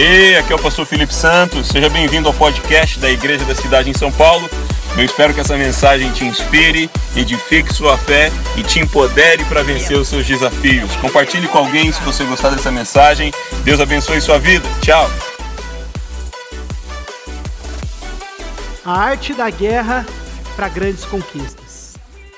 Ei, aqui é o pastor Felipe Santos. Seja bem-vindo ao podcast da Igreja da Cidade em São Paulo. Eu espero que essa mensagem te inspire, edifique sua fé e te empodere para vencer os seus desafios. Compartilhe com alguém se você gostar dessa mensagem. Deus abençoe sua vida. Tchau. A arte da guerra para grandes conquistas.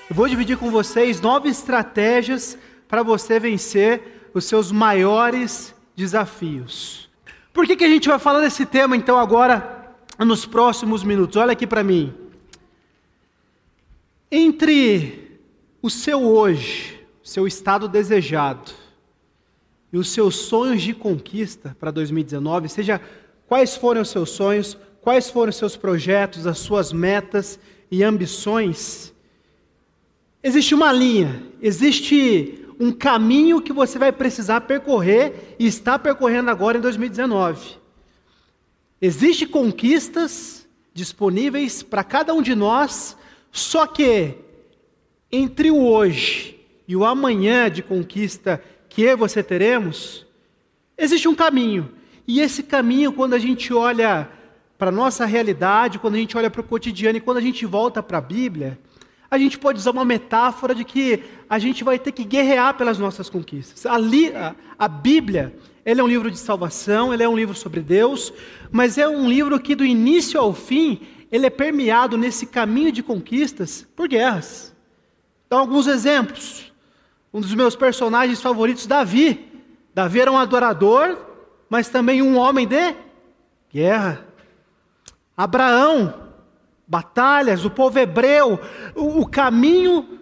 Eu vou dividir com vocês nove estratégias para você vencer os seus maiores desafios. Por que, que a gente vai falar desse tema então agora nos próximos minutos? Olha aqui para mim. Entre o seu hoje, seu estado desejado e os seus sonhos de conquista para 2019, seja quais forem os seus sonhos, quais foram os seus projetos, as suas metas e ambições, existe uma linha, existe um caminho que você vai precisar percorrer e está percorrendo agora em 2019. Existem conquistas disponíveis para cada um de nós, só que entre o hoje e o amanhã de conquista que eu e você teremos, existe um caminho. E esse caminho, quando a gente olha para a nossa realidade, quando a gente olha para o cotidiano e quando a gente volta para a Bíblia, a gente pode usar uma metáfora de que a gente vai ter que guerrear pelas nossas conquistas. A, a, Bíblia, ela é um livro de salvação, ela é um livro sobre Deus, mas é um livro que do início ao fim, ele é permeado nesse caminho de conquistas por guerras. Então, alguns exemplos. Um dos meus personagens favoritos, Davi. Davi era um adorador, mas também um homem de guerra. Abraão, batalhas, o povo hebreu, o, o caminho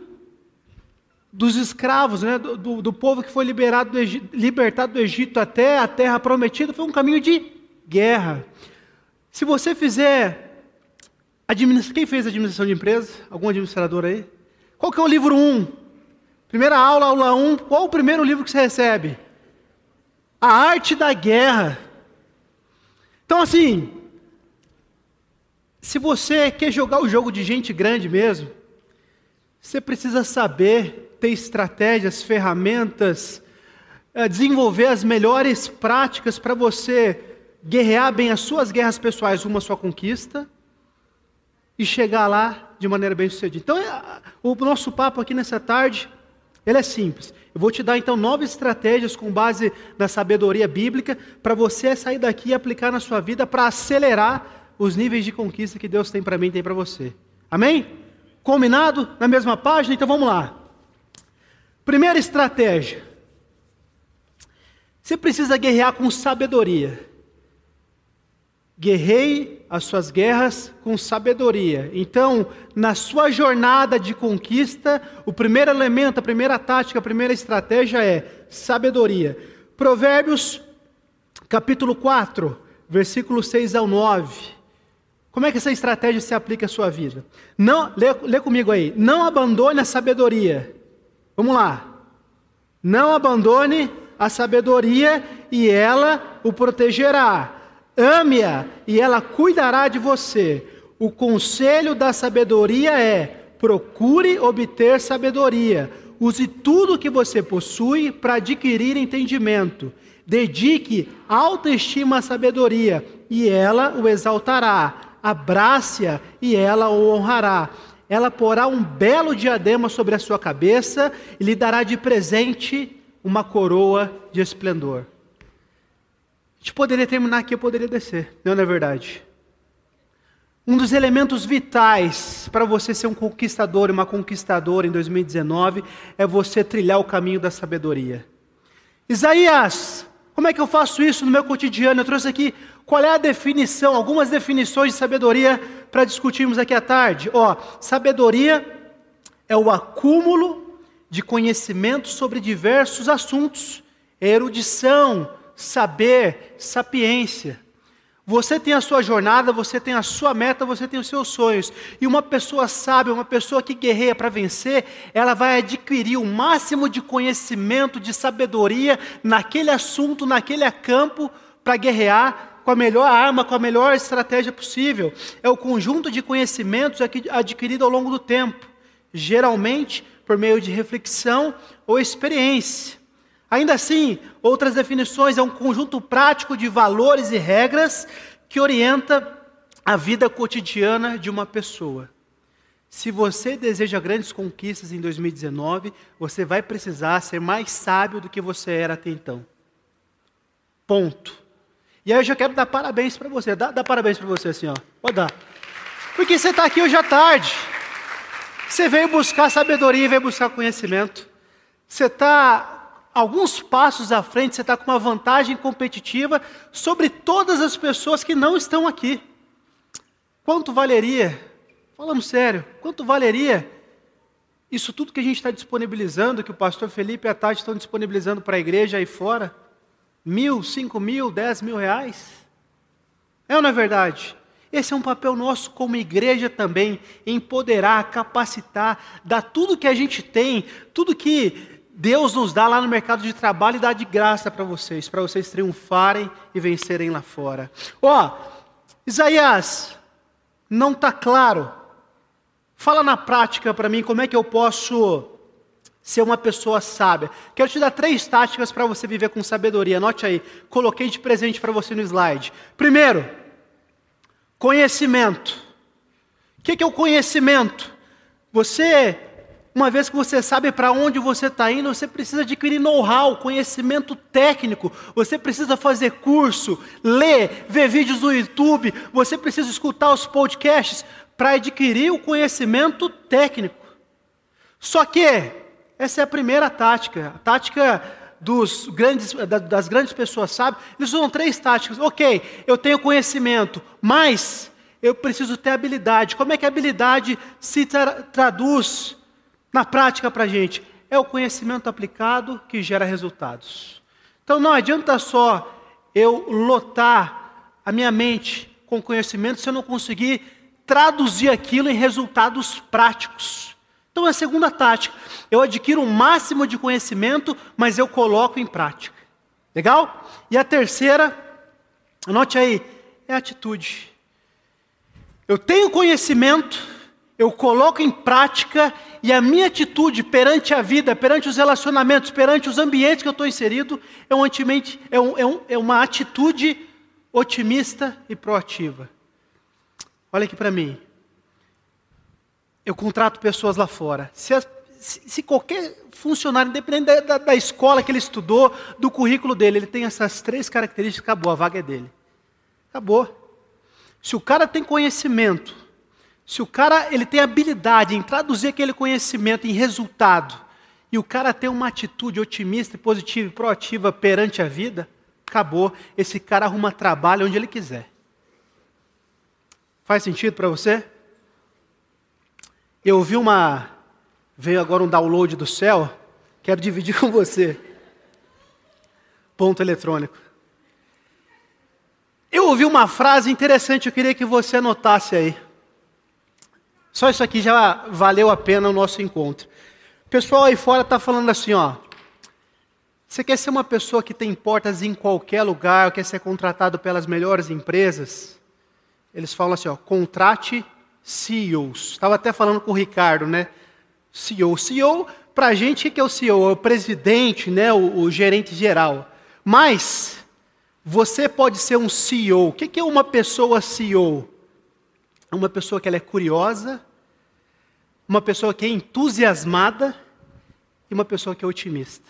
dos escravos, né, do, do, do, povo que foi liberado do Egito, libertado do Egito até a terra prometida, foi um caminho de guerra. Se você fizer. Quem fez administração de empresa? Algum administrador aí? Qual que é o livro 1? Um? Primeira aula, aula 1. Um, qual o primeiro livro que você recebe? A arte da guerra. Então, assim, se você quer jogar o jogo de gente grande mesmo, você precisa saber ter estratégias, ferramentas, eh, desenvolver as melhores práticas para você guerrear bem as suas guerras pessoais, uma sua conquista, e chegar lá de maneira bem sucedida. Então, é, o nosso papo aqui nessa tarde, ele é simples. Eu vou te dar então nove estratégias com base na sabedoria bíblica para você sair daqui e aplicar na sua vida para acelerar os níveis de conquista que Deus tem para mim tem para você. Amém? Combinado? Na mesma página? Então vamos lá. Primeira estratégia. Você precisa guerrear com sabedoria. Guerrei as suas guerras com sabedoria. Então, na sua jornada de conquista, o primeiro elemento, a primeira tática, a primeira estratégia é sabedoria. Provérbios, capítulo 4, versículos 6 ao 9. Como é que essa estratégia se aplica à sua vida? Não, lê, lê comigo aí. Não abandone a sabedoria. Vamos lá. Não abandone a sabedoria e ela o protegerá. Ame-a e ela cuidará de você. O conselho da sabedoria é: procure obter sabedoria. Use tudo que você possui para adquirir entendimento. Dedique autoestima à sabedoria e ela o exaltará abrace-a e ela o honrará. Ela porá um belo diadema sobre a sua cabeça e lhe dará de presente uma coroa de esplendor. A gente poderia terminar aqui, eu poderia descer, não é verdade? Um dos elementos vitais para você ser um conquistador e uma conquistadora em 2019 é você trilhar o caminho da sabedoria. Isaías, como é que eu faço isso no meu cotidiano? Eu trouxe aqui qual é a definição, algumas definições de sabedoria para discutirmos aqui à tarde? Ó, sabedoria é o acúmulo de conhecimento sobre diversos assuntos, erudição, saber, sapiência. Você tem a sua jornada, você tem a sua meta, você tem os seus sonhos. E uma pessoa sábia, uma pessoa que guerreia para vencer, ela vai adquirir o máximo de conhecimento, de sabedoria naquele assunto, naquele campo, para guerrear com a melhor arma, com a melhor estratégia possível. É o conjunto de conhecimentos adquirido ao longo do tempo, geralmente por meio de reflexão ou experiência. Ainda assim, outras definições é um conjunto prático de valores e regras que orienta a vida cotidiana de uma pessoa. Se você deseja grandes conquistas em 2019, você vai precisar ser mais sábio do que você era até então. Ponto. E aí eu já quero dar parabéns para você. Dá, dá parabéns para você assim, ó. Pode dar. Porque você está aqui hoje à tarde. Você veio buscar sabedoria, veio buscar conhecimento. Você está alguns passos à frente, você está com uma vantagem competitiva sobre todas as pessoas que não estão aqui. Quanto valeria, falando sério, quanto valeria isso tudo que a gente está disponibilizando, que o pastor Felipe e a Tati estão disponibilizando para a igreja aí fora? Mil, cinco mil, dez mil reais? É ou não é verdade? Esse é um papel nosso como igreja também, empoderar, capacitar, dar tudo que a gente tem, tudo que Deus nos dá lá no mercado de trabalho e dá de graça para vocês, para vocês triunfarem e vencerem lá fora. Ó, Isaías, não está claro. Fala na prática para mim como é que eu posso ser uma pessoa sábia. Quero te dar três táticas para você viver com sabedoria. Anote aí, coloquei de presente para você no slide. Primeiro, conhecimento. O que é o conhecimento? Você uma vez que você sabe para onde você está indo, você precisa adquirir know-how, conhecimento técnico, você precisa fazer curso, ler, ver vídeos no YouTube, você precisa escutar os podcasts para adquirir o conhecimento técnico. Só que essa é a primeira tática, a tática dos grandes, das grandes pessoas sábias, eles usam três táticas. Ok, eu tenho conhecimento, mas eu preciso ter habilidade. Como é que a habilidade se tra traduz na prática para a gente, é o conhecimento aplicado que gera resultados. Então não adianta só eu lotar a minha mente com conhecimento se eu não conseguir traduzir aquilo em resultados práticos. Então é a segunda tática. Eu adquiro o um máximo de conhecimento, mas eu coloco em prática. Legal? E a terceira, anote aí, é atitude. Eu tenho conhecimento, eu coloco em prática e a minha atitude perante a vida, perante os relacionamentos, perante os ambientes que eu estou inserido, é, é, um, é, um, é uma atitude otimista e proativa. Olha aqui para mim. Eu contrato pessoas lá fora. Se, as, se, se qualquer funcionário, independente da, da, da, escola que ele estudou, do currículo dele, ele tem essas três características, acabou, a vaga é dele. Acabou. Se o cara tem conhecimento, se o cara ele tem habilidade em traduzir aquele conhecimento em resultado, e o cara tem uma atitude otimista, positiva e proativa perante a vida, acabou. Esse cara arruma trabalho onde ele quiser. Faz sentido para você? Eu ouvi uma. Veio agora um download do céu, quero dividir com você. Ponto eletrônico. Eu ouvi uma frase interessante, eu queria que você anotasse aí. Só isso aqui já valeu a pena o nosso encontro. O pessoal aí fora está falando assim, ó. Você quer ser uma pessoa que tem portas em qualquer lugar, quer ser contratado pelas melhores empresas? Eles falam assim, ó, contrate CEOs. Estava até falando com o Ricardo, né? CEO. CEO, para a gente, o que é o CEO? É o presidente, né? o, o gerente geral. Mas, você pode ser um CEO. O que é uma pessoa CEO? É uma pessoa que ela é curiosa, uma pessoa que é entusiasmada e uma pessoa que é otimista.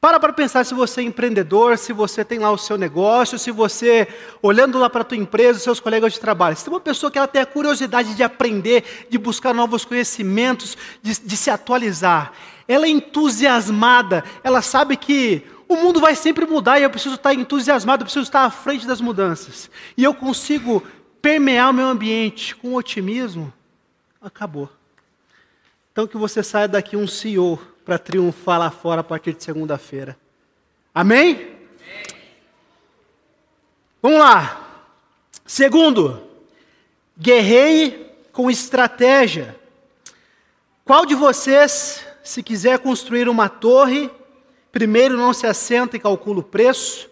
Para para pensar se você é empreendedor, se você tem lá o seu negócio, se você, olhando lá para a tua empresa, seus colegas de trabalho, se tem uma pessoa que ela tem a curiosidade de aprender, de buscar novos conhecimentos, de, de se atualizar, ela é entusiasmada, ela sabe que o mundo vai sempre mudar e eu preciso estar entusiasmado, eu preciso estar à frente das mudanças. E eu consigo permear o meu ambiente com otimismo, acabou. Então que você saia daqui um CEO para triunfar lá fora a partir de segunda-feira. Amém? Amém? Vamos lá. Segundo, guerreie com estratégia. Qual de vocês, se quiser construir uma torre, primeiro não se assenta e calcula o preço,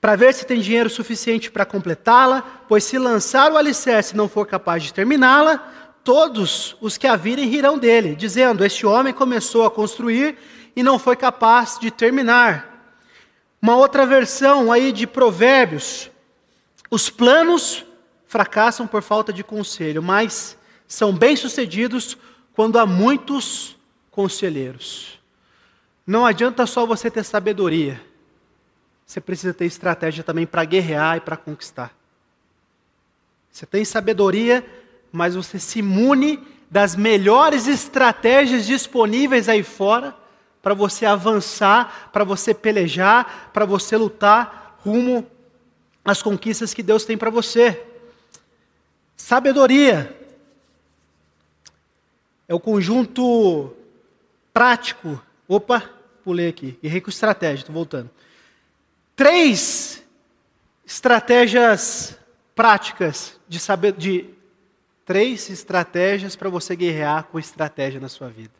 para ver se tem dinheiro suficiente para completá-la, pois se lançar o alicerce e não for capaz de terminá-la, todos os que a virem rirão dele, dizendo: Este homem começou a construir e não foi capaz de terminar. Uma outra versão aí de Provérbios: Os planos fracassam por falta de conselho, mas são bem-sucedidos quando há muitos conselheiros. Não adianta só você ter sabedoria, você precisa ter estratégia também para guerrear e para conquistar. Você tem sabedoria, mas você se imune das melhores estratégias disponíveis aí fora para você avançar, para você pelejar, para você lutar rumo às conquistas que Deus tem para você. Sabedoria é o conjunto prático. Opa, pulei aqui. Errei com estratégia, estou voltando. Três estratégias práticas de saber de três estratégias para você guerrear com estratégia na sua vida.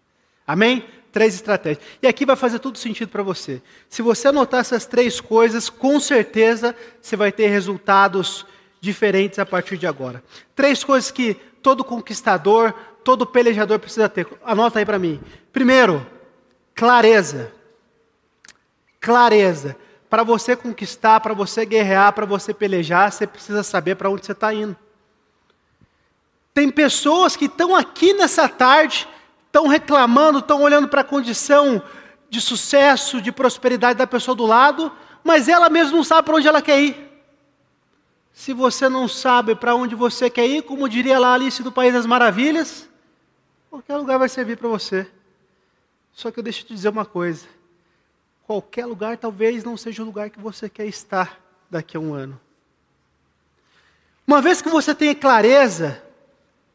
Amém? Três estratégias. E aqui vai fazer todo sentido para você. Se você anotar essas três coisas, com certeza você vai ter resultados diferentes a partir de agora. Três coisas que todo conquistador, todo pelejador precisa ter. Anota aí para mim. Primeiro, clareza. Clareza. Para você conquistar, para você guerrear, para você pelejar, você precisa saber para onde você está indo. Tem pessoas que estão aqui nessa tarde, estão reclamando, estão olhando para a condição de sucesso, de prosperidade da pessoa do lado, mas ela mesma não sabe para onde ela quer ir. Se você não sabe para onde você quer ir, como diria lá Alice do País das Maravilhas, qualquer lugar vai servir para você. Só que eu deixo te dizer uma coisa: qualquer lugar talvez não seja o lugar que você quer estar daqui a um ano. Uma vez que você tenha clareza,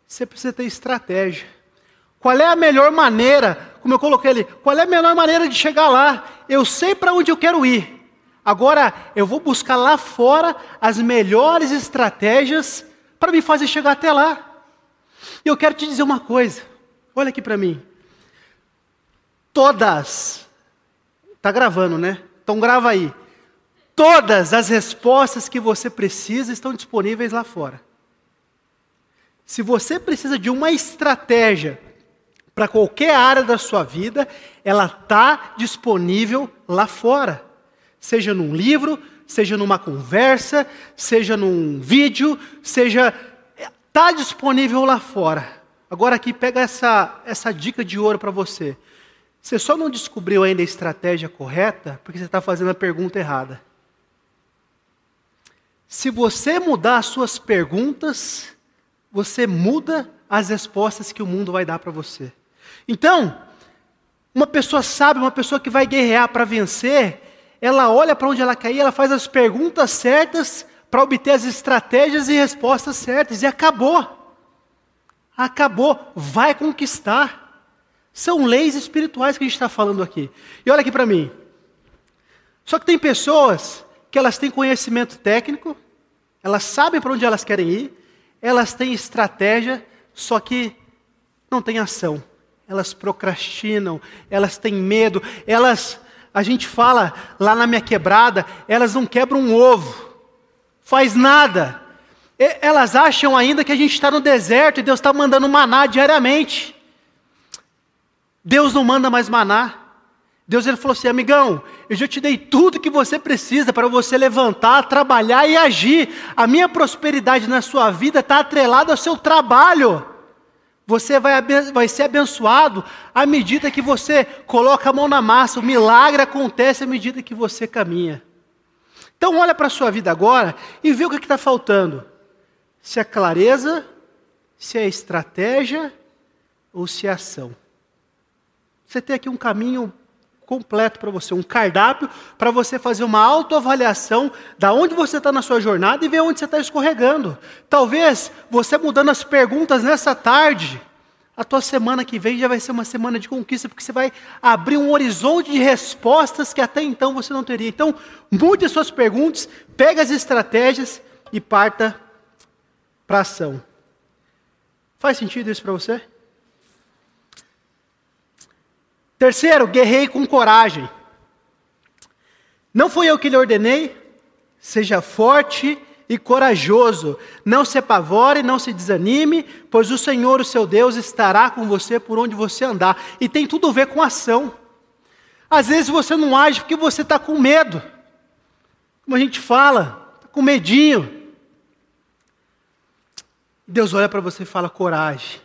você precisa ter estratégia. Qual é a melhor maneira, como eu coloquei ali, qual é a melhor maneira de chegar lá? Eu sei para onde eu quero ir. Agora eu vou buscar lá fora as melhores estratégias para me fazer chegar até lá. E eu quero te dizer uma coisa. Olha aqui para mim. Todas, tá gravando, né? Então grava aí. Todas as respostas que você precisa estão disponíveis lá fora. Se você precisa de uma estratégia para qualquer área da sua vida, ela está disponível lá fora seja num livro, seja numa conversa, seja num vídeo, seja está disponível lá fora. Agora aqui pega essa essa dica de ouro para você. Você só não descobriu ainda a estratégia correta porque você está fazendo a pergunta errada. Se você mudar as suas perguntas, você muda as respostas que o mundo vai dar para você. Então, uma pessoa sábia, uma pessoa que vai guerrear para vencer, ela olha para onde ela quer ir, ela faz as perguntas certas para obter as estratégias e respostas certas, e acabou. Acabou, vai conquistar. São leis espirituais que a gente está falando aqui. E olha aqui para mim. Só que tem pessoas que elas têm conhecimento técnico, elas sabem para onde elas querem ir, elas têm estratégia, só que não têm ação. Elas procrastinam, elas têm medo, elas a gente fala lá na minha quebrada, elas não quebram um ovo, faz nada. Elas acham ainda que a gente está no deserto e Deus está mandando maná diariamente. Deus não manda mais maná. Deus ele falou assim, amigão, eu já te dei tudo que você precisa para você levantar, trabalhar e agir. A minha prosperidade na sua vida está atrelada ao seu trabalho. Você vai, vai ser abençoado à medida que você coloca a mão na massa. O milagre acontece à medida que você caminha. Então, olha para a sua vida agora e vê o que está faltando. Se é clareza, se é estratégia ou se é ação. Você tem aqui um caminho completo para você, um cardápio para você fazer uma autoavaliação da onde você está na sua jornada e ver onde você está escorregando. Talvez você mudando as perguntas nessa tarde, a tua semana que vem já vai ser uma semana de conquista, porque você vai abrir um horizonte de respostas que até então você não teria. Então, mude as suas perguntas, pegue as estratégias e parta para ação. Faz sentido isso para você? Terceiro, guerrei com coragem. Não fui eu que lhe ordenei, seja forte e corajoso. Não se apavore, não se desanime, pois o Senhor, o seu Deus, estará com você por onde você andar. E tem tudo a ver com ação. Às vezes você não age porque você está com medo. Como a gente fala, está com medinho. Deus olha para você e fala: coragem,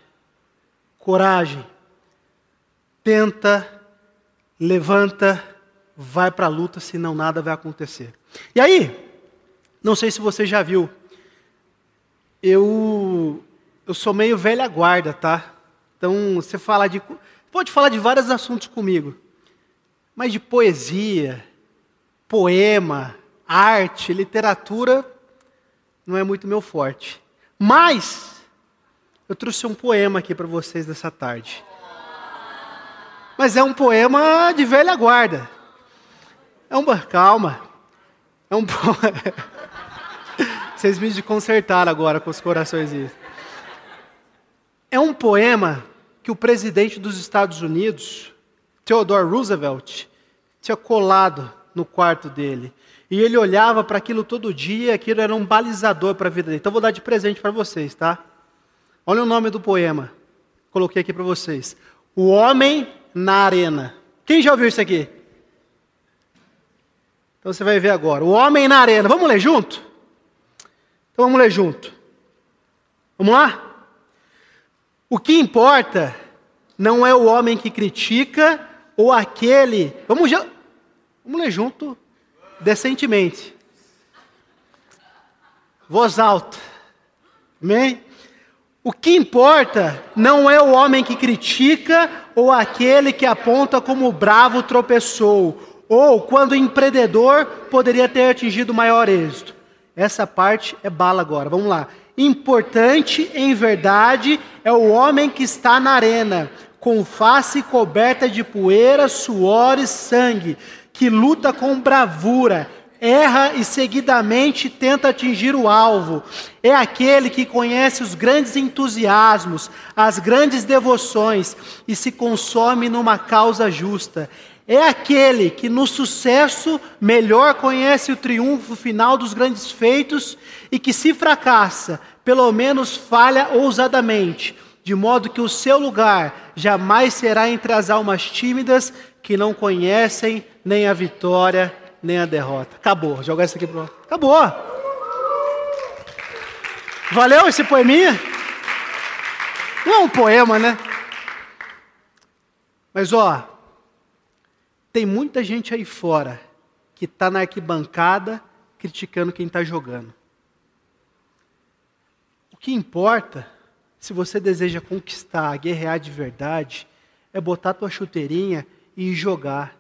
coragem. Tenta, levanta, vai para a luta, senão nada vai acontecer. E aí, não sei se você já viu, eu, eu sou meio velha guarda, tá? Então, você fala de. Pode falar de vários assuntos comigo, mas de poesia, poema, arte, literatura, não é muito meu forte. Mas, eu trouxe um poema aqui para vocês dessa tarde. Mas é um poema de velha guarda. É um. Calma. É um. Vocês me desconcertaram agora com os corações. É um poema que o presidente dos Estados Unidos, Theodore Roosevelt, tinha colado no quarto dele. E ele olhava para aquilo todo dia, aquilo era um balizador para a vida dele. Então vou dar de presente para vocês, tá? Olha o nome do poema. Coloquei aqui para vocês. O Homem na Arena. Quem já ouviu isso aqui? Então você vai ver agora. O Homem na Arena. Vamos ler junto? Então vamos ler junto. Vamos lá? O que importa não é o homem que critica ou aquele. Vamos, já... vamos ler junto decentemente. Voz alta. Amém? O que importa não é o homem que critica ou aquele que aponta como bravo tropeçou ou quando o empreendedor poderia ter atingido maior êxito. Essa parte é bala agora. Vamos lá. Importante em verdade é o homem que está na arena, com face coberta de poeira, suor e sangue, que luta com bravura, erra e seguidamente tenta atingir o alvo. É aquele que conhece os grandes entusiasmos, as grandes devoções e se consome numa causa justa é aquele que no sucesso melhor conhece o triunfo final dos grandes feitos e que, se fracassa, pelo menos falha ousadamente, de modo que o seu lugar jamais será entre as almas tímidas que não conhecem nem a vitória nem a derrota. Acabou, jogar isso aqui pro. Acabou! Valeu esse poeminha? Não é um poema, né? Mas ó, tem muita gente aí fora que está na arquibancada criticando quem está jogando. O que importa, se você deseja conquistar, guerrear de verdade, é botar tua chuteirinha e jogar.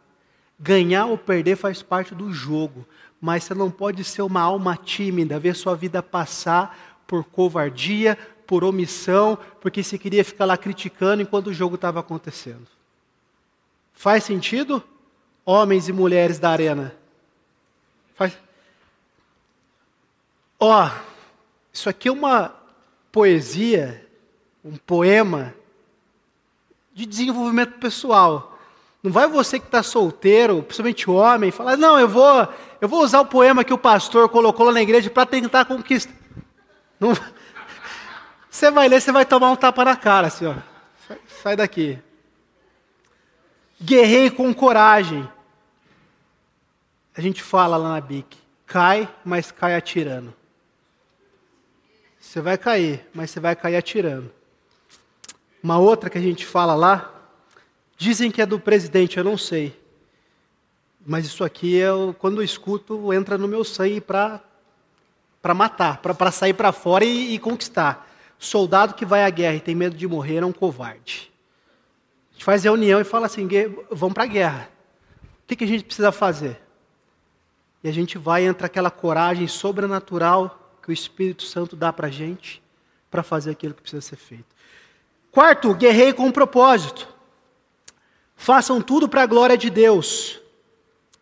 Ganhar ou perder faz parte do jogo, mas você não pode ser uma alma tímida, ver sua vida passar por covardia, por omissão, porque você queria ficar lá criticando enquanto o jogo estava acontecendo. Faz sentido? homens e mulheres da arena. Faz... Ó, oh, isso aqui é uma poesia, um poema de desenvolvimento pessoal. Não vai você que está solteiro, principalmente homem, falar, não, eu vou, eu vou usar o poema que o pastor colocou lá na igreja para tentar conquistar. Não... Você vai ler, você vai tomar um tapa na cara, assim, ó. Sai, sai daqui. Guerrei com coragem. A gente fala lá na BIC, cai, mas cai atirando. Você vai cair, mas você vai cair atirando. Uma outra que a gente fala lá, dizem que é do presidente, eu não sei. Mas isso aqui, eu, quando eu escuto, entra no meu sangue para matar, para sair para fora e, e conquistar. Soldado que vai à guerra e tem medo de morrer é um covarde. A gente faz reunião e fala assim: vamos para a guerra. O que, que a gente precisa fazer? E a gente vai entrar aquela coragem sobrenatural que o Espírito Santo dá para a gente para fazer aquilo que precisa ser feito. Quarto, guerrei com um propósito. Façam tudo para a glória de Deus.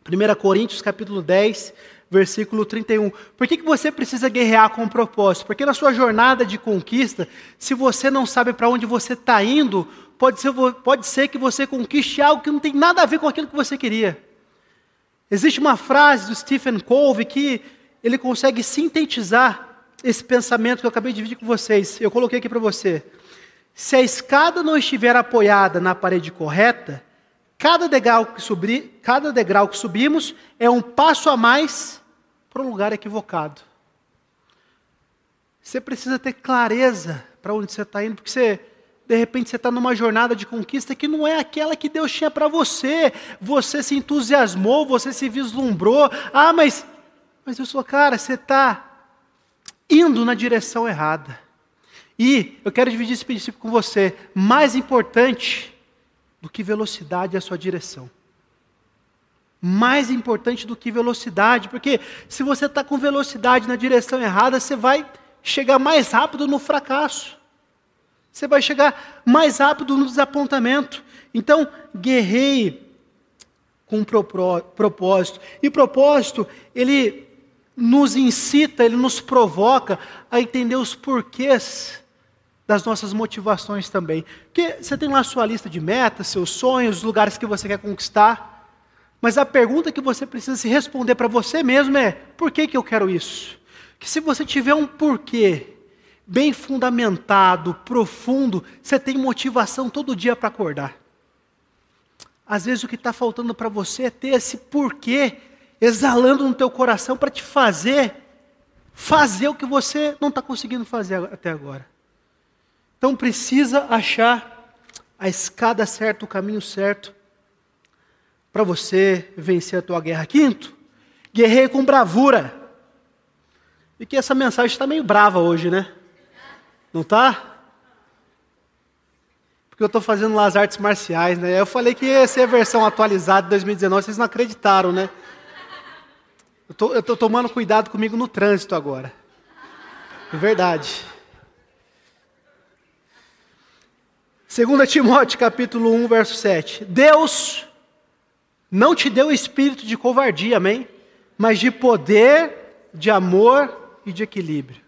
1 Coríntios capítulo 10, versículo 31. Por que, que você precisa guerrear com um propósito? Porque na sua jornada de conquista, se você não sabe para onde você está indo, pode ser, pode ser que você conquiste algo que não tem nada a ver com aquilo que você queria. Existe uma frase do Stephen Covey que ele consegue sintetizar esse pensamento que eu acabei de dividir com vocês. Eu coloquei aqui para você. Se a escada não estiver apoiada na parede correta, cada degrau que, subir, cada degrau que subimos é um passo a mais para um lugar equivocado. Você precisa ter clareza para onde você está indo, porque você, de repente, você está numa jornada de conquista que não é aquela que Deus tinha para você. Você se entusiasmou, você se vislumbrou. Ah, mas, mas eu sou cara, você está indo na direção errada. E eu quero dividir esse princípio com você. Mais importante do que velocidade é a sua direção. Mais importante do que velocidade, porque se você está com velocidade na direção errada, você vai chegar mais rápido no fracasso. Você vai chegar mais rápido no desapontamento. Então, guerreie com um propósito. E propósito, ele nos incita, ele nos provoca a entender os porquês das nossas motivações também. Porque você tem lá a sua lista de metas, seus sonhos, os lugares que você quer conquistar. Mas a pergunta que você precisa se responder para você mesmo é: por que, que eu quero isso? Que se você tiver um porquê bem fundamentado, profundo, você tem motivação todo dia para acordar. Às vezes o que está faltando para você é ter esse porquê exalando no teu coração para te fazer fazer o que você não está conseguindo fazer até agora. Então precisa achar a escada certa, o caminho certo para você vencer a tua guerra. Quinto, guerreie com bravura. E que essa mensagem está meio brava hoje, né? Não está? Porque eu estou fazendo lá as artes marciais, né? Eu falei que ia ser a versão atualizada de 2019, vocês não acreditaram, né? Eu estou tomando cuidado comigo no trânsito agora. É verdade. 2 Timóteo capítulo 1, verso 7. Deus não te deu espírito de covardia, amém? Mas de poder, de amor e de equilíbrio.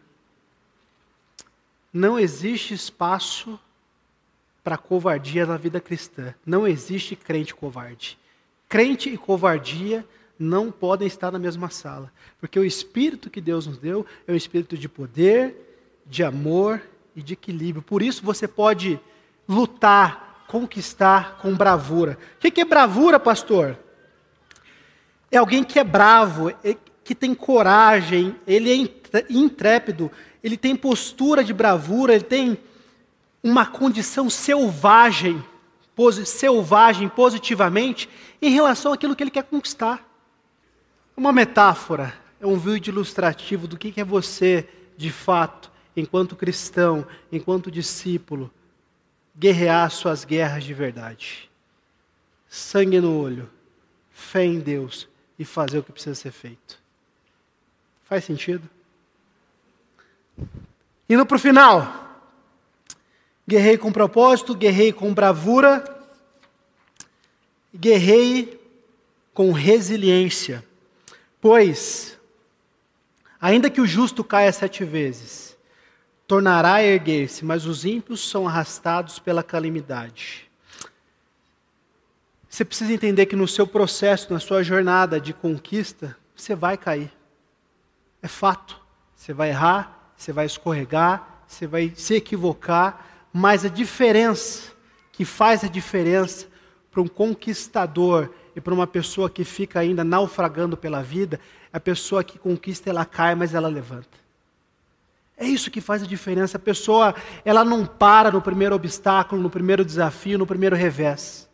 Não existe espaço para covardia na vida cristã. Não existe crente covarde. Crente e covardia não podem estar na mesma sala, porque o espírito que Deus nos deu é um espírito de poder, de amor e de equilíbrio. Por isso você pode lutar, conquistar com bravura. O que é bravura, pastor? É alguém que é bravo, é, que tem coragem, ele é intrépido, ele tem postura de bravura, ele tem uma condição selvagem, selvagem positivamente, em relação àquilo que ele quer conquistar. Uma metáfora, é um vídeo ilustrativo do que é você, de fato, enquanto cristão, enquanto discípulo guerrear suas guerras de verdade. Sangue no olho, fé em Deus e fazer o que precisa ser feito. Faz sentido? Indo para o final. Guerrei com propósito, guerrei com bravura, guerrei com resiliência. Pois, ainda que o justo caia sete vezes, tornará a erguer-se, mas os ímpios são arrastados pela calamidade. Você precisa entender que no seu processo, na sua jornada de conquista, você vai cair. É fato. Você vai errar, você vai escorregar, você vai se equivocar, mas a diferença que faz a diferença para um conquistador e para uma pessoa que fica ainda naufragando pela vida, é a pessoa que conquista, ela cai, mas ela levanta. É isso que faz a diferença. A pessoa, ela não para no primeiro obstáculo, no primeiro desafio, no primeiro revés.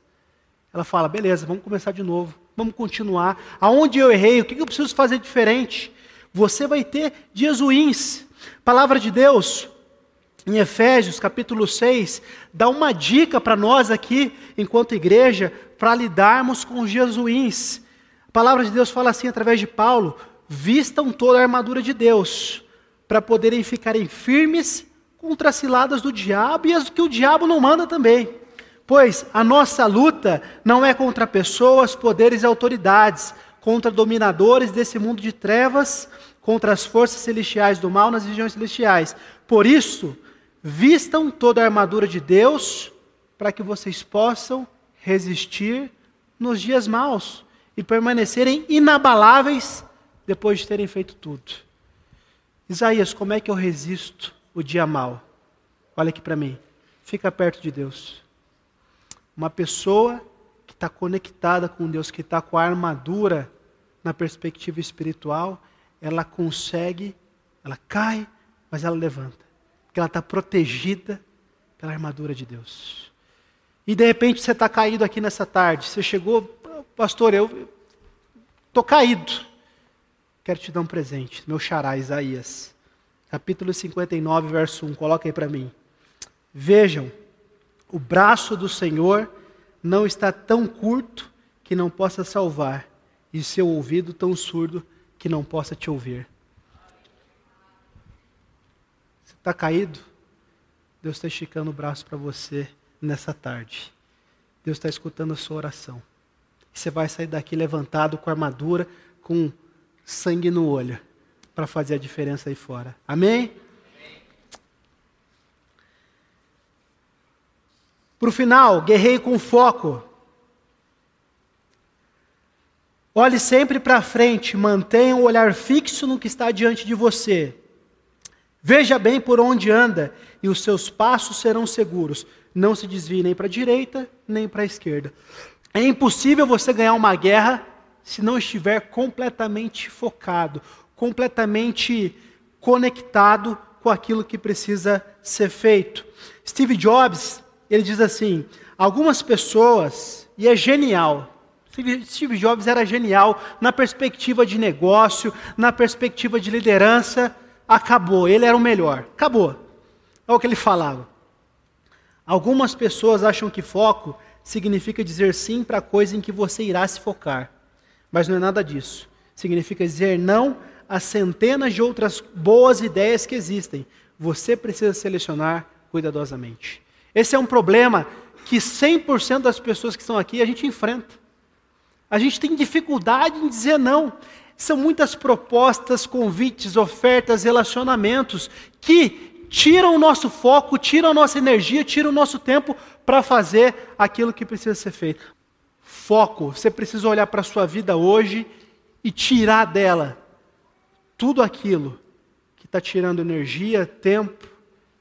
Ela fala: beleza, vamos começar de novo, vamos continuar. Aonde eu errei, o que eu preciso fazer diferente? Você vai ter dias ruins. Palavra de Deus, em Efésios capítulo 6, dá uma dica para nós aqui, enquanto igreja, para lidarmos com os dias ruins. A palavra de Deus fala assim através de Paulo: vistam toda a armadura de Deus para poderem ficarem firmes contra as ciladas do diabo e as que o diabo não manda também. Pois a nossa luta não é contra pessoas, poderes e autoridades, contra dominadores desse mundo de trevas, contra as forças celestiais do mal nas regiões celestiais. Por isso, vistam toda a armadura de Deus, para que vocês possam resistir nos dias maus e permanecerem inabaláveis depois de terem feito tudo. Isaías, como é que eu resisto o dia mal? Olha aqui para mim. Fica perto de Deus. Uma pessoa que está conectada com Deus, que está com a armadura na perspectiva espiritual, ela consegue, ela cai, mas ela levanta. Porque ela está protegida pela armadura de Deus. E de repente você está caído aqui nessa tarde. Você chegou, pastor, eu estou caído. Quero te dar um presente, meu xará, Isaías. Capítulo 59, verso 1. Coloca aí para mim. Vejam, o braço do Senhor não está tão curto que não possa salvar, e seu ouvido tão surdo que não possa te ouvir. Você está caído? Deus está esticando o braço para você nessa tarde. Deus está escutando a sua oração. Você vai sair daqui levantado com armadura, com sangue no olho, para fazer a diferença aí fora. Amém? Para o final, guerreie com foco. Olhe sempre para frente, mantenha o olhar fixo no que está diante de você. Veja bem por onde anda e os seus passos serão seguros. Não se desvie nem para a direita, nem para a esquerda. É impossível você ganhar uma guerra se não estiver completamente focado, completamente conectado com aquilo que precisa ser feito. Steve Jobs, ele diz assim: algumas pessoas, e é genial, Steve Jobs era genial na perspectiva de negócio, na perspectiva de liderança, acabou, ele era o melhor, acabou. É o que ele falava. Algumas pessoas acham que foco significa dizer sim para a coisa em que você irá se focar, mas não é nada disso. Significa dizer não a centenas de outras boas ideias que existem. Você precisa selecionar cuidadosamente. Esse é um problema que 100% das pessoas que estão aqui a gente enfrenta. A gente tem dificuldade em dizer não. São muitas propostas, convites, ofertas, relacionamentos que tiram o nosso foco, tiram a nossa energia, tiram o nosso tempo para fazer aquilo que precisa ser feito. Foco, você precisa olhar para a sua vida hoje e tirar dela tudo aquilo que está tirando energia, tempo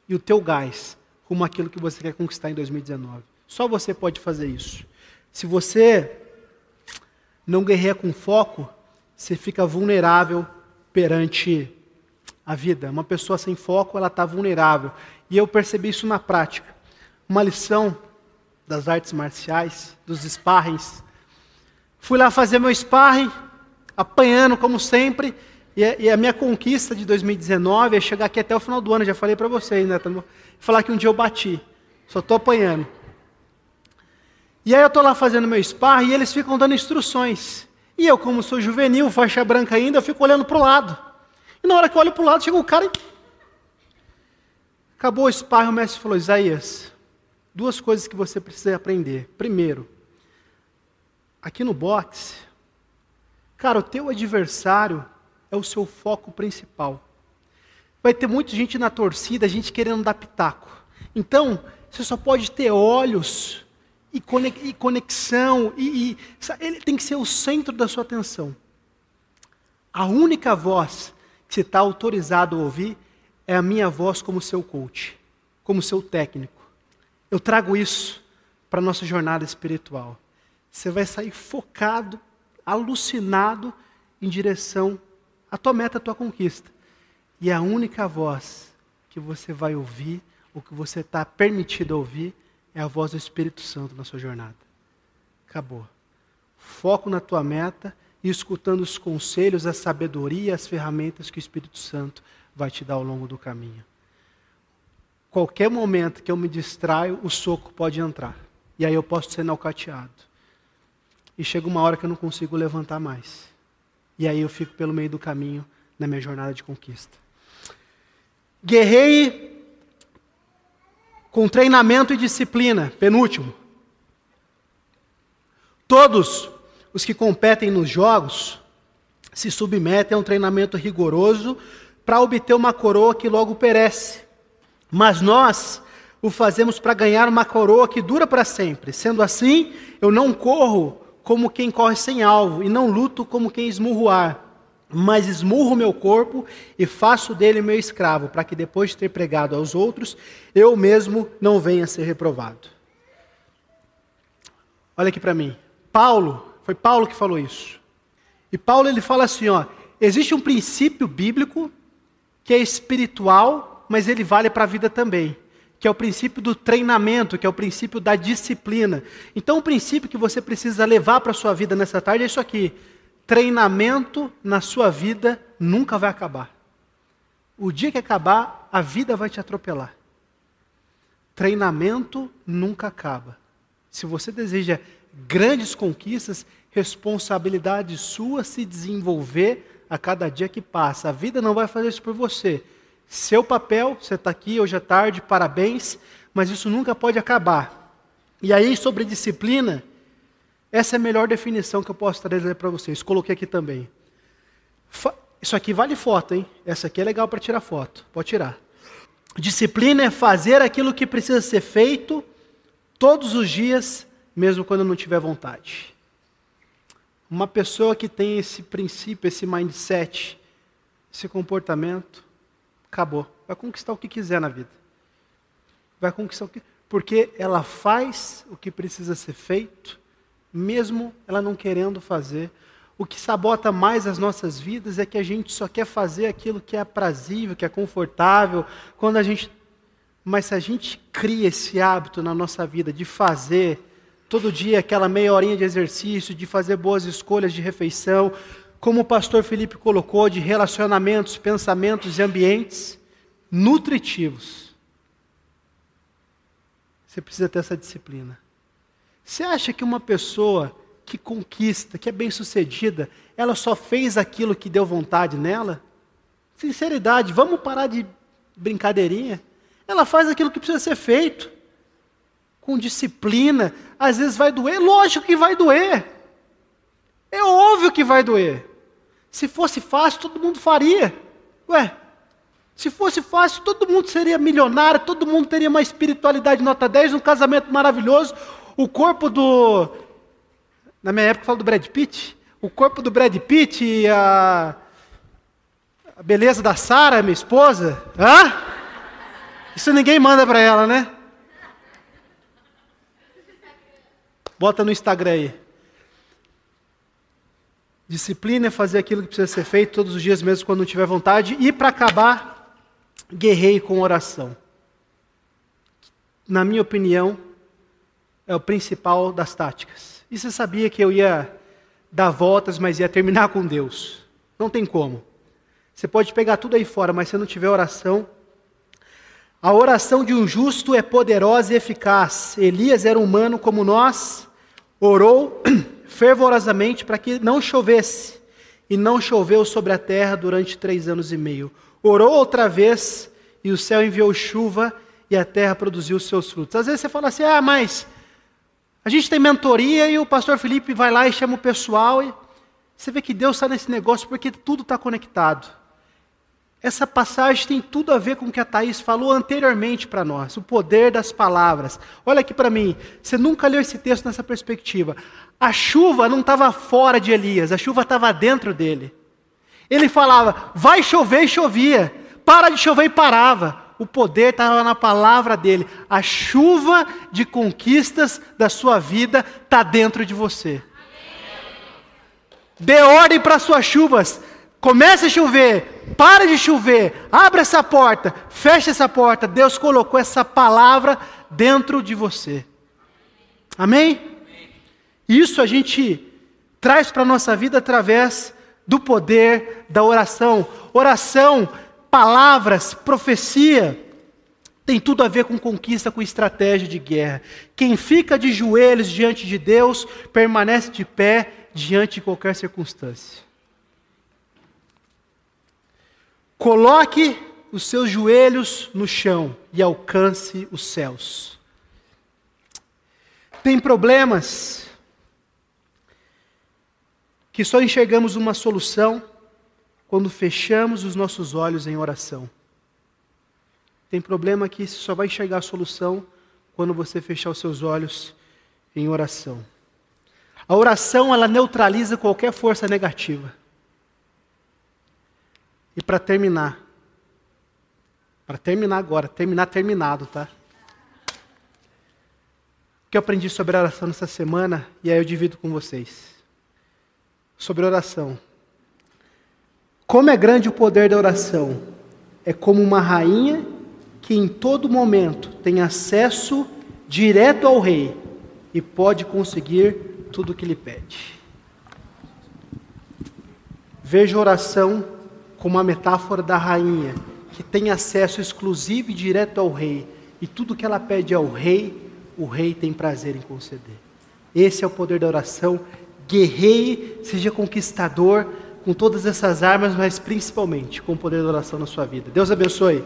e o teu gás como aquilo que você quer conquistar em 2019. Só você pode fazer isso. Se você não guerreia com foco, você fica vulnerável perante a vida. Uma pessoa sem foco, ela está vulnerável. E eu percebi isso na prática. Uma lição das artes marciais, dos sparrings. Fui lá fazer meu sparring, apanhando como sempre, e a minha conquista de 2019 é chegar aqui até o final do ano, já falei para vocês, né? Falar que um dia eu bati, só estou apanhando. E aí eu estou lá fazendo meu sparring e eles ficam dando instruções. E eu, como sou juvenil, faixa branca ainda, eu fico olhando para o lado. E na hora que eu olho para o lado, chega um cara e. Acabou o sparring, o mestre falou: Isaías, duas coisas que você precisa aprender. Primeiro, aqui no boxe, cara, o teu adversário é o seu foco principal. Vai ter muita gente na torcida, gente querendo dar pitaco. Então, você só pode ter olhos e conexão, e, e ele tem que ser o centro da sua atenção. A única voz que você está autorizado a ouvir é a minha voz como seu coach, como seu técnico. Eu trago isso para a nossa jornada espiritual. Você vai sair focado, alucinado em direção à tua meta, à tua conquista. E a única voz que você vai ouvir, ou que você está permitido ouvir, é a voz do Espírito Santo na sua jornada. Acabou. Foco na tua meta e escutando os conselhos, a sabedoria, as ferramentas que o Espírito Santo vai te dar ao longo do caminho. Qualquer momento que eu me distraio, o soco pode entrar. E aí eu posso ser nocauteado. E chega uma hora que eu não consigo levantar mais. E aí eu fico pelo meio do caminho na minha jornada de conquista. Guerrei com treinamento e disciplina. Penúltimo. Todos os que competem nos jogos se submetem a um treinamento rigoroso para obter uma coroa que logo perece. Mas nós o fazemos para ganhar uma coroa que dura para sempre. Sendo assim, eu não corro como quem corre sem alvo e não luto como quem esmurro ar. mas esmurro meu corpo e faço dele meu escravo, para que depois de ter pregado aos outros, eu mesmo não venha a ser reprovado. Olha aqui para mim. Paulo, foi Paulo que falou isso. E Paulo ele fala assim, ó, existe um princípio bíblico que é espiritual, mas ele vale para a vida também, que é o princípio do treinamento, que é o princípio da disciplina. Então o princípio que você precisa levar para a sua vida nessa tarde é isso aqui treinamento na sua vida nunca vai acabar. O dia que acabar, a vida vai te atropelar. Treinamento nunca acaba. Se você deseja grandes conquistas, responsabilidade sua se desenvolver a cada dia que passa. A vida não vai fazer isso por você. Seu papel, você está aqui hoje à tarde, parabéns, mas isso nunca pode acabar. E aí, sobre disciplina, essa é a melhor definição que eu posso trazer para vocês. Coloquei aqui também. Isso aqui vale foto, hein? Essa aqui é legal para tirar foto. Pode tirar. Disciplina é fazer aquilo que precisa ser feito todos os dias, mesmo quando não tiver vontade. Uma pessoa que tem esse princípio, esse mindset, esse comportamento, acabou. Vai conquistar o que quiser na vida. Vai conquistar o que. Porque ela faz o que precisa ser feito mesmo ela não querendo fazer. O que sabota mais as nossas vidas é que a gente só quer fazer aquilo que é aprazível, que é confortável, quando a gente mas se a gente cria esse hábito na nossa vida de fazer todo dia aquela meia horinha de exercício, de fazer boas escolhas de refeição, como o pastor Felipe colocou, de relacionamentos, pensamentos e ambientes nutritivos. Você precisa ter essa disciplina. Você acha que uma pessoa que conquista, que é bem-sucedida, ela só fez aquilo que deu vontade nela? Sinceridade, vamos parar de brincadeirinha. Ela faz aquilo que precisa ser feito, com disciplina. Às vezes vai doer, lógico que vai doer. É óbvio que vai doer. Se fosse fácil, todo mundo faria. Ué, se fosse fácil, todo mundo seria milionário, todo mundo teria uma espiritualidade nota 10, um casamento maravilhoso, o corpo do. Na minha época, eu falo do Brad Pitt. O corpo do Brad Pitt e a. A beleza da Sara, minha esposa. Hã? Isso ninguém manda para ela, né? Bota no Instagram aí. Disciplina é fazer aquilo que precisa ser feito todos os dias, mesmo quando não tiver vontade. E para acabar, guerrei com oração. Na minha opinião, é o principal das táticas. E você sabia que eu ia dar voltas, mas ia terminar com Deus. Não tem como. Você pode pegar tudo aí fora, mas se não tiver oração. A oração de um justo é poderosa e eficaz. Elias era humano como nós, orou fervorosamente para que não chovesse. E não choveu sobre a terra durante três anos e meio. Orou outra vez, e o céu enviou chuva, e a terra produziu seus frutos. Às vezes você fala assim: ah, mas a gente tem mentoria e o pastor Felipe vai lá e chama o pessoal e você vê que Deus está nesse negócio porque tudo está conectado. Essa passagem tem tudo a ver com o que a Thaís falou anteriormente para nós, o poder das palavras. Olha aqui para mim, você nunca leu esse texto nessa perspectiva. A chuva não estava fora de Elias, a chuva estava dentro dele. Ele falava, vai chover e chovia, para de chover e parava o poder estava na palavra dele. A chuva de conquistas da sua vida está dentro de você. Dê ordem para suas chuvas. Comece a chover, para de chover, abre essa porta, feche essa porta. Deus colocou essa palavra dentro de você. Amém? Isso a gente traz para a nossa vida através do poder da oração. Oração palavras, profecia, tem tudo a ver com conquista, com estratégia de guerra. Quem fica de joelhos diante de Deus permanece de pé diante de qualquer circunstância. Coloque os seus joelhos no chão e alcance os céus. Tem problemas que só enxergamos uma solução quando fechamos os nossos olhos em oração. Tem problema que só vai enxergar a solução quando você fechar os seus olhos em oração. A oração ela neutraliza qualquer força negativa. E para terminar, para terminar agora, terminar terminado, tá? O que eu aprendi sobre oração nessa semana, e aí eu divido com vocês. Sobre oração. Como é grande o poder da oração? É como uma rainha que em todo momento tem acesso direto ao rei e pode conseguir tudo o que lhe pede. Veja oração como uma metáfora da rainha, que tem acesso exclusivo e direto ao rei, e tudo que ela pede ao rei, o rei tem prazer em conceder. Esse é o poder da oração. Guerreie, seja conquistador com todas essas armas, mas principalmente com o poder da oração na sua vida. Deus abençoe.